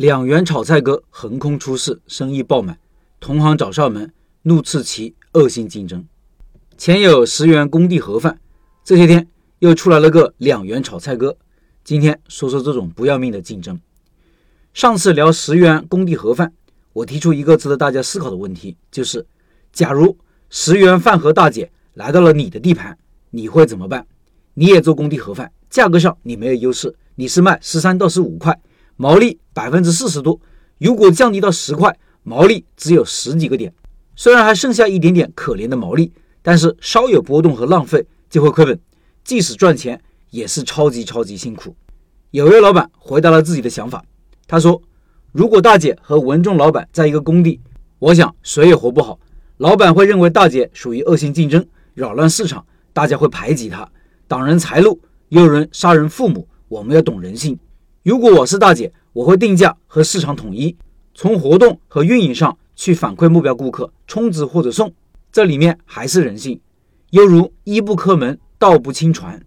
两元炒菜哥横空出世，生意爆满，同行找上门，怒斥其恶性竞争。前有十元工地盒饭，这些天又出来了个两元炒菜哥。今天说说这种不要命的竞争。上次聊十元工地盒饭，我提出一个值得大家思考的问题，就是：假如十元饭盒大姐来到了你的地盘，你会怎么办？你也做工地盒饭，价格上你没有优势，你是卖十三到十五块，毛利百分之四十多。如果降低到十块，毛利只有十几个点，虽然还剩下一点点可怜的毛利。但是稍有波动和浪费就会亏本，即使赚钱也是超级超级辛苦。有位老板回答了自己的想法，他说：“如果大姐和文中老板在一个工地，我想谁也活不好。老板会认为大姐属于恶性竞争，扰乱市场，大家会排挤她，挡人财路，又有人杀人父母。我们要懂人性。如果我是大姐，我会定价和市场统一，从活动和运营上去反馈目标顾客，充值或者送。”这里面还是人性，犹如一不磕门，道不亲传。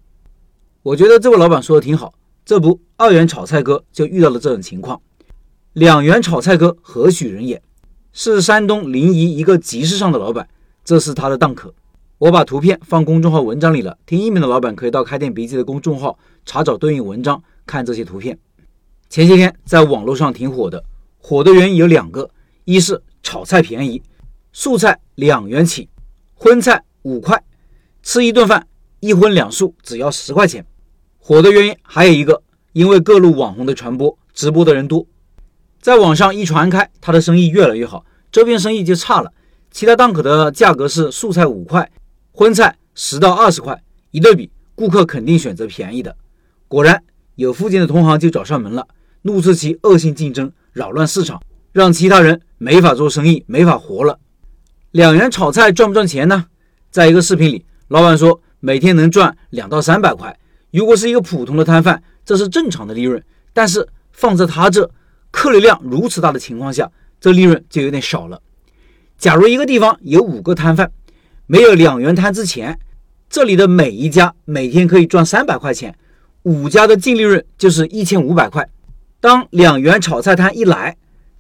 我觉得这位老板说的挺好，这不二元炒菜哥就遇到了这种情况。两元炒菜哥何许人也？是山东临沂一个集市上的老板，这是他的档口。我把图片放公众号文章里了，听音频的老板可以到开店笔记的公众号查找对应文章，看这些图片。前些天在网络上挺火的，火的原因有两个：一是炒菜便宜。素菜两元起，荤菜五块，吃一顿饭一荤两素只要十块钱。火的原因还有一个，因为各路网红的传播，直播的人多，在网上一传开，他的生意越来越好，这边生意就差了。其他档口的价格是素菜五块，荤菜十到二十块，一对比，顾客肯定选择便宜的。果然，有附近的同行就找上门了，怒斥其恶性竞争，扰乱市场，让其他人没法做生意，没法活了。两元炒菜赚不赚钱呢？在一个视频里，老板说每天能赚两到三百块。如果是一个普通的摊贩，这是正常的利润。但是放在他这，客流量如此大的情况下，这利润就有点少了。假如一个地方有五个摊贩，没有两元摊之前，这里的每一家每天可以赚三百块钱，五家的净利润就是一千五百块。当两元炒菜摊一来，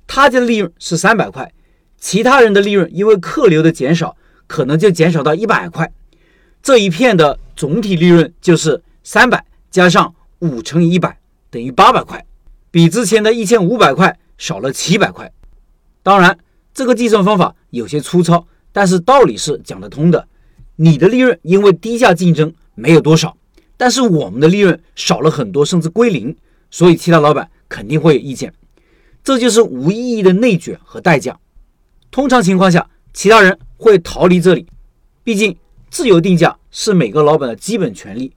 他家的利润是三百块。其他人的利润因为客流的减少，可能就减少到一百块，这一片的总体利润就是三百加上五乘以一百等于八百块，比之前的一千五百块少了七百块。当然，这个计算方法有些粗糙，但是道理是讲得通的。你的利润因为低价竞争没有多少，但是我们的利润少了很多，甚至归零，所以其他老板肯定会有意见。这就是无意义的内卷和代价。通常情况下，其他人会逃离这里，毕竟自由定价是每个老板的基本权利。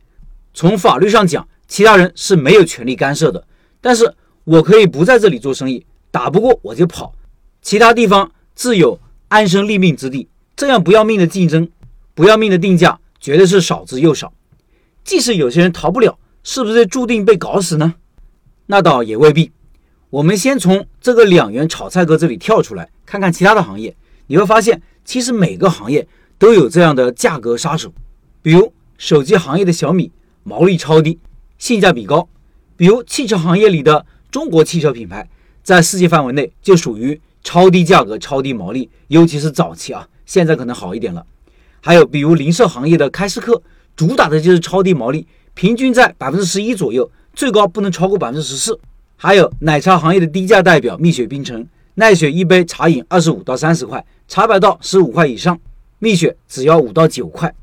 从法律上讲，其他人是没有权利干涉的。但是我可以不在这里做生意，打不过我就跑，其他地方自有安身立命之地。这样不要命的竞争，不要命的定价，绝对是少之又少。即使有些人逃不了，是不是注定被搞死呢？那倒也未必。我们先从这个两元炒菜哥这里跳出来，看看其他的行业，你会发现，其实每个行业都有这样的价格杀手。比如手机行业的小米，毛利超低，性价比高；比如汽车行业里的中国汽车品牌，在世界范围内就属于超低价格、超低毛利，尤其是早期啊，现在可能好一点了。还有比如零售行业的开市客，主打的就是超低毛利，平均在百分之十一左右，最高不能超过百分之十四。还有奶茶行业的低价代表蜜雪冰城，奈雪一杯茶饮二十五到三十块，茶百道十五块以上，蜜雪只要五到九块。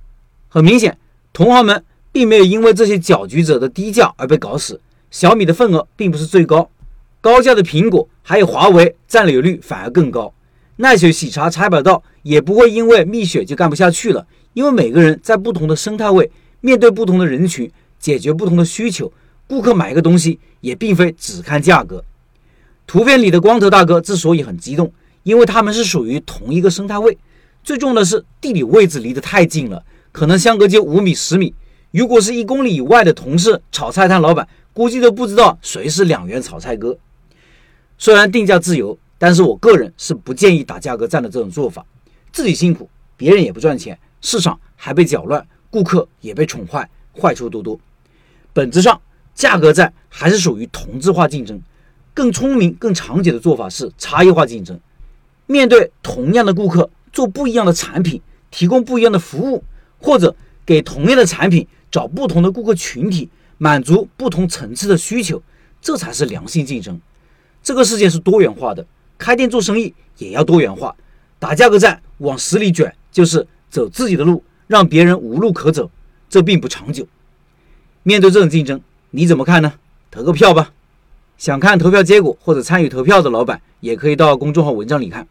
很明显，同行们并没有因为这些搅局者的低价而被搞死。小米的份额并不是最高，高价的苹果还有华为占有率反而更高。奈雪喜茶茶百道也不会因为蜜雪就干不下去了，因为每个人在不同的生态位，面对不同的人群，解决不同的需求。顾客买一个东西也并非只看价格。图片里的光头大哥之所以很激动，因为他们是属于同一个生态位。最重要的是地理位置离得太近了，可能相隔就五米、十米。如果是一公里以外的同事，炒菜摊老板估计都不知道谁是两元炒菜哥。虽然定价自由，但是我个人是不建议打价格战的这种做法。自己辛苦，别人也不赚钱，市场还被搅乱，顾客也被宠坏，坏处多多。本质上。价格战还是属于同质化竞争，更聪明、更长久的做法是差异化竞争。面对同样的顾客，做不一样的产品，提供不一样的服务，或者给同样的产品找不同的顾客群体，满足不同层次的需求，这才是良性竞争。这个世界是多元化的，开店做生意也要多元化。打价格战往死里卷，就是走自己的路，让别人无路可走，这并不长久。面对这种竞争，你怎么看呢？投个票吧。想看投票结果或者参与投票的老板，也可以到公众号文章里看。